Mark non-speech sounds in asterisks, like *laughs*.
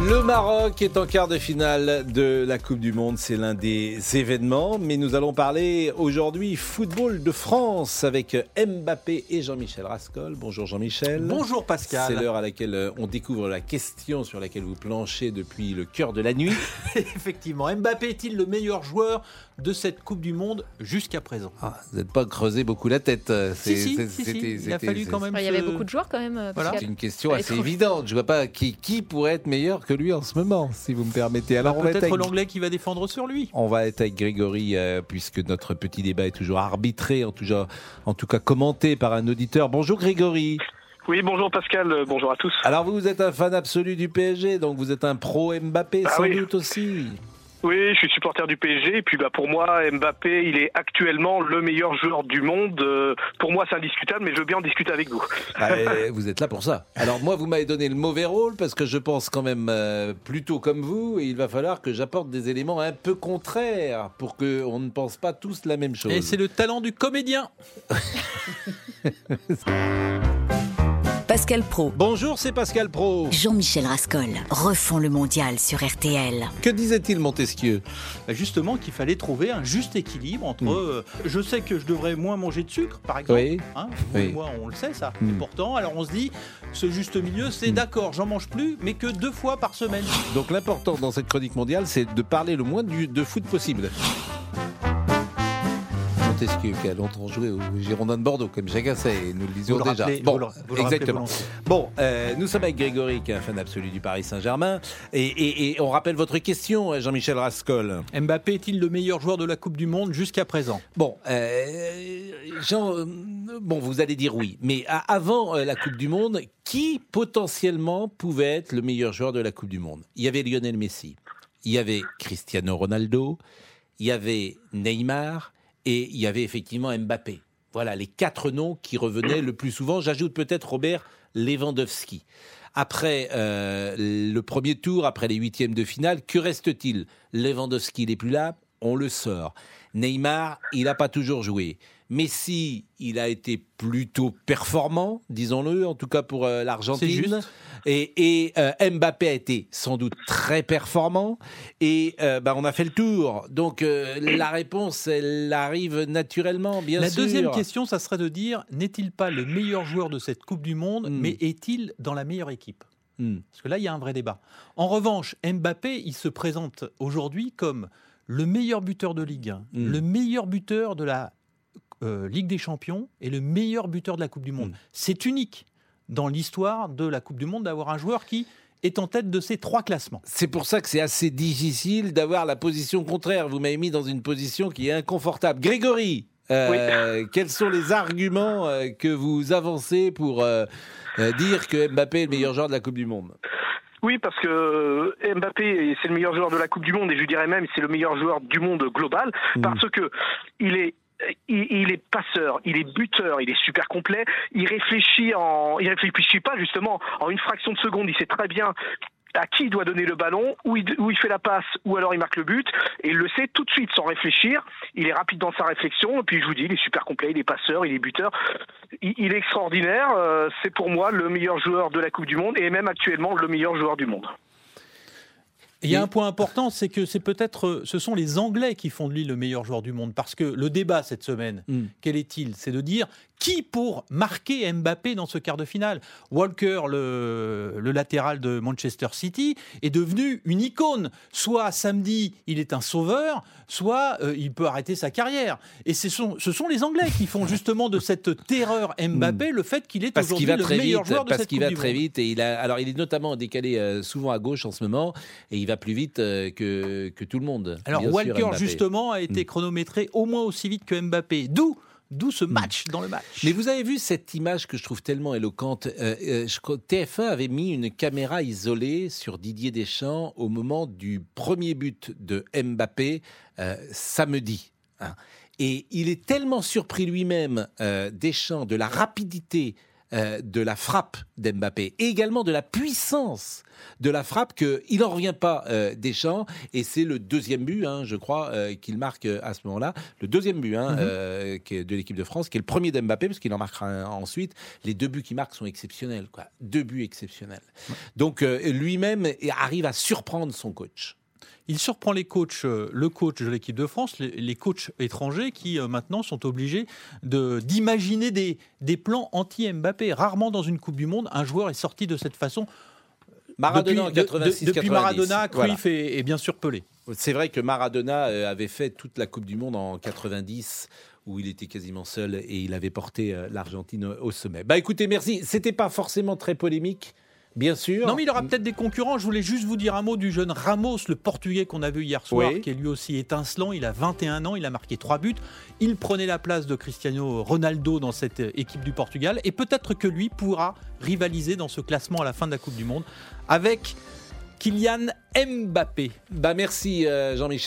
Le Maroc est en quart de finale de la Coupe du Monde, c'est l'un des événements, mais nous allons parler aujourd'hui football de France avec Mbappé et Jean-Michel Rascol. Bonjour Jean-Michel. Bonjour Pascal. C'est l'heure à laquelle euh, on découvre la question sur laquelle vous planchez depuis le cœur de la nuit. *laughs* Effectivement, Mbappé est-il le meilleur joueur de cette Coupe du Monde jusqu'à présent? Ah, vous n'êtes pas creusé beaucoup la tête. euh, Si, c'est- si, Il a fallu quand même. Il y avait beaucoup de joueurs quand même. euh, Voilà. C'est une question assez évidente. Je vois pas qui, qui pourrait être meilleur que lui en ce moment, si vous me permettez. Alors on va être Peut-être avec- l'anglais qui va défendre sur lui. On va être avec Grégory euh, puisque notre petit débat est toujours arbitré, en tout, cas, en tout cas commenté par un auditeur. Bonjour Grégory. Oui, bonjour Pascal, bonjour à tous. Alors vous, vous êtes un fan absolu du PSG, donc vous êtes un pro Mbappé Ah sans oui. doute aussi. Oui, je suis supporter du PSG, et puis bah, pour moi, Mbappé, il est actuellement le meilleur joueur du monde. Euh, pour moi, c'est indiscutable, mais je veux bien en discuter avec vous. Ah, euh, *laughs* vous êtes là pour ça. Alors moi, vous m'avez donné le mauvais rôle parce que je pense quand même euh, plutôt comme vous et il va falloir que j'apporte des éléments un peu contraires pour qu'on ne pense pas tous la même chose. Et c'est le talent du comédien. *laughs* Pascal Pro, Bonjour, c'est Pascal Pro. Jean-Michel Rascol refont le mondial sur RTL. Que disait-il Montesquieu? Bah, Justement, qu'il fallait trouver un juste équilibre entre. Mm. euh, je sais que je devrais moins manger de sucre, par exemple. Oui. Hein, vous Oui. et moi, on le sait ça. Mm. Et pourtant, alors on se dit, ce juste milieu, c'est Mm. d'accord, j'en mange plus, mais que deux fois par semaine. Donc l'important dans cette chronique mondiale, c'est de parler le moins du- de foot possible. Montesquieu qui a longtemps joué au Girondin de Bordeaux, comme chacun sait, et nous le disions déjà. rappelez- bon, vous le- vous le rappelez exactement. Bon, euh, nous sommes avec Grégory, qui est un fan absolu du Paris Saint-Germain, et, et- et on rappelle votre question, euh, Jean-Michel Rascol. Mbappé est-il le meilleur joueur de la Coupe du Monde jusqu'à présent? Bon, euh, Jean, bon, vous allez dire oui, mais à- avant euh, la Coupe du Monde, qui potentiellement pouvait être le meilleur joueur de la Coupe du Monde? Il y avait Lionel Messi, il y avait Cristiano Ronaldo, il y avait Neymar et il y avait effectivement Mbappé. Voilà les quatre noms qui revenaient le plus souvent. J'ajoute peut-être Robert Lewandowski. Après euh, le premier tour, après les huitièmes de finale, que reste-t-il? Lewandowski n'est plus là, on le sort. Neymar, il n'a pas toujours joué. Messi, il a été plutôt performant, disons-le, en tout cas pour euh, l'Argentine. Et, et, euh, Mbappé a été sans doute très performant. Et euh, bah, on a fait le tour. Donc euh, la réponse, elle arrive naturellement, bien La sûr. deuxième question, ça serait de dire n'est-il pas le meilleur joueur de cette Coupe du Monde, Mm. mais est-il dans la meilleure équipe? Hmm. Parce que là, il y a un vrai débat. En revanche, Mbappé, il se présente aujourd'hui comme le meilleur buteur de Ligue 1, Mm. le meilleur buteur de la euh, Ligue des Champions et le meilleur buteur de la Coupe du Monde. Mm. C'est unique dans l'histoire de la Coupe du Monde d'avoir un joueur qui est en tête de ces trois classements. C'est pour ça que c'est assez difficile d'avoir la position contraire. Vous m'avez mis dans une position qui est inconfortable. Grégory, euh, *laughs* quels sont les arguments euh, que vous avancez pour euh, euh, dire que Mbappé est le meilleur joueur de la Coupe du Monde? Oui, parce que euh, Mbappé, c'est le meilleur joueur de la Coupe du Monde, et je dirais même, c'est le meilleur joueur du monde global, Mm. parce que il est il, il est passeur, il est buteur, il est super complet. Il réfléchit en, il réfléchit pas justement en une fraction de seconde. Il sait très bien à qui il doit donner le ballon, où il, où il fait la passe, ou alors il marque le but. Et il le sait tout de suite sans réfléchir. Il est rapide dans sa réflexion. Et puis je vous dis, il est super complet, il est passeur, il est buteur. Il, il est extraordinaire. Euh, c'est pour moi le meilleur joueur de la Coupe du Monde et même actuellement le meilleur joueur du monde. Il y a un point important, c'est que c'est peut-être, euh, ce sont les Anglais qui font de lui le meilleur joueur du monde. Parce que le débat cette semaine, Mm. quel est-il? C'est de dire qui pour marquer Mbappé dans ce quart de finale? Walker, le, le latéral de Manchester City, est devenu une icône. Soit samedi, il est un sauveur, soit euh, il peut arrêter sa carrière. Et ce sont, ce sont les Anglais qui font justement de cette terreur Mbappé le fait qu'il est Hmm. parce qu'il aujourd'hui va le très meilleur vite, joueur de parce cette qu'il Coupe va très vite et il a alors il est notamment décalé euh, souvent à gauche en ce moment et il va plus vite euh, que, que tout le monde. Alors sûr, Walker justement a été Mm. chronométré au moins aussi vite que Mbappé. D'où d'où ce match dans le match. Mais vous avez vu cette image que je trouve tellement éloquente euh, euh, je crois que TF1 avait mis une caméra isolée sur Didier Deschamps au moment du premier but de Mbappé euh, samedi. hein. Et il est tellement surpris lui-même, euh, Deschamps, de la rapidité euh, de la frappe d'Mbappé et également de la puissance de la frappe qu'il n'en revient pas euh, Deschamps et c'est le deuxième but, hein, je crois, euh, qu'il marque euh, à ce moment-là, le deuxième but hein, Mhm. de l'équipe de France, qui est le premier d'Mbappé parce qu'il en marquera un ensuite. Les deux buts qu'il marque sont exceptionnels, quoi. Deux buts exceptionnels. Donc lui-même arrive à surprendre son coach. Il surprend les coachs, euh, le coach de l'équipe de France, les, les coachs étrangers qui euh, maintenant sont obligés de- d'imaginer des, des plans anti-Mbappé. Rarement dans une Coupe du Monde, un joueur est sorti de cette façon. Maradona en depuis, de- de- 86 depuis Maradona, Voilà. Cruyff et, et bien sûr Pelé. C'est vrai que Maradona euh, avait fait toute la Coupe du Monde en 90 où il était quasiment seul et il avait porté l'Argentine au sommet. Bah écoutez, merci. C'était pas forcément très polémique, bien sûr. Non, mais il aura peut-être des concurrents. Je voulais juste vous dire un mot du jeune Ramos, le Portugais qu'on a vu hier soir, Oui. qui est lui aussi étincelant. Il a 21 ans, il a marqué 3 buts. Il prenait la place de Cristiano Ronaldo dans cette équipe du Portugal. Et peut-être que lui pourra rivaliser dans ce classement à la fin de la Coupe du Monde avec Kylian Mbappé. Bah merci euh, Jean-Michel.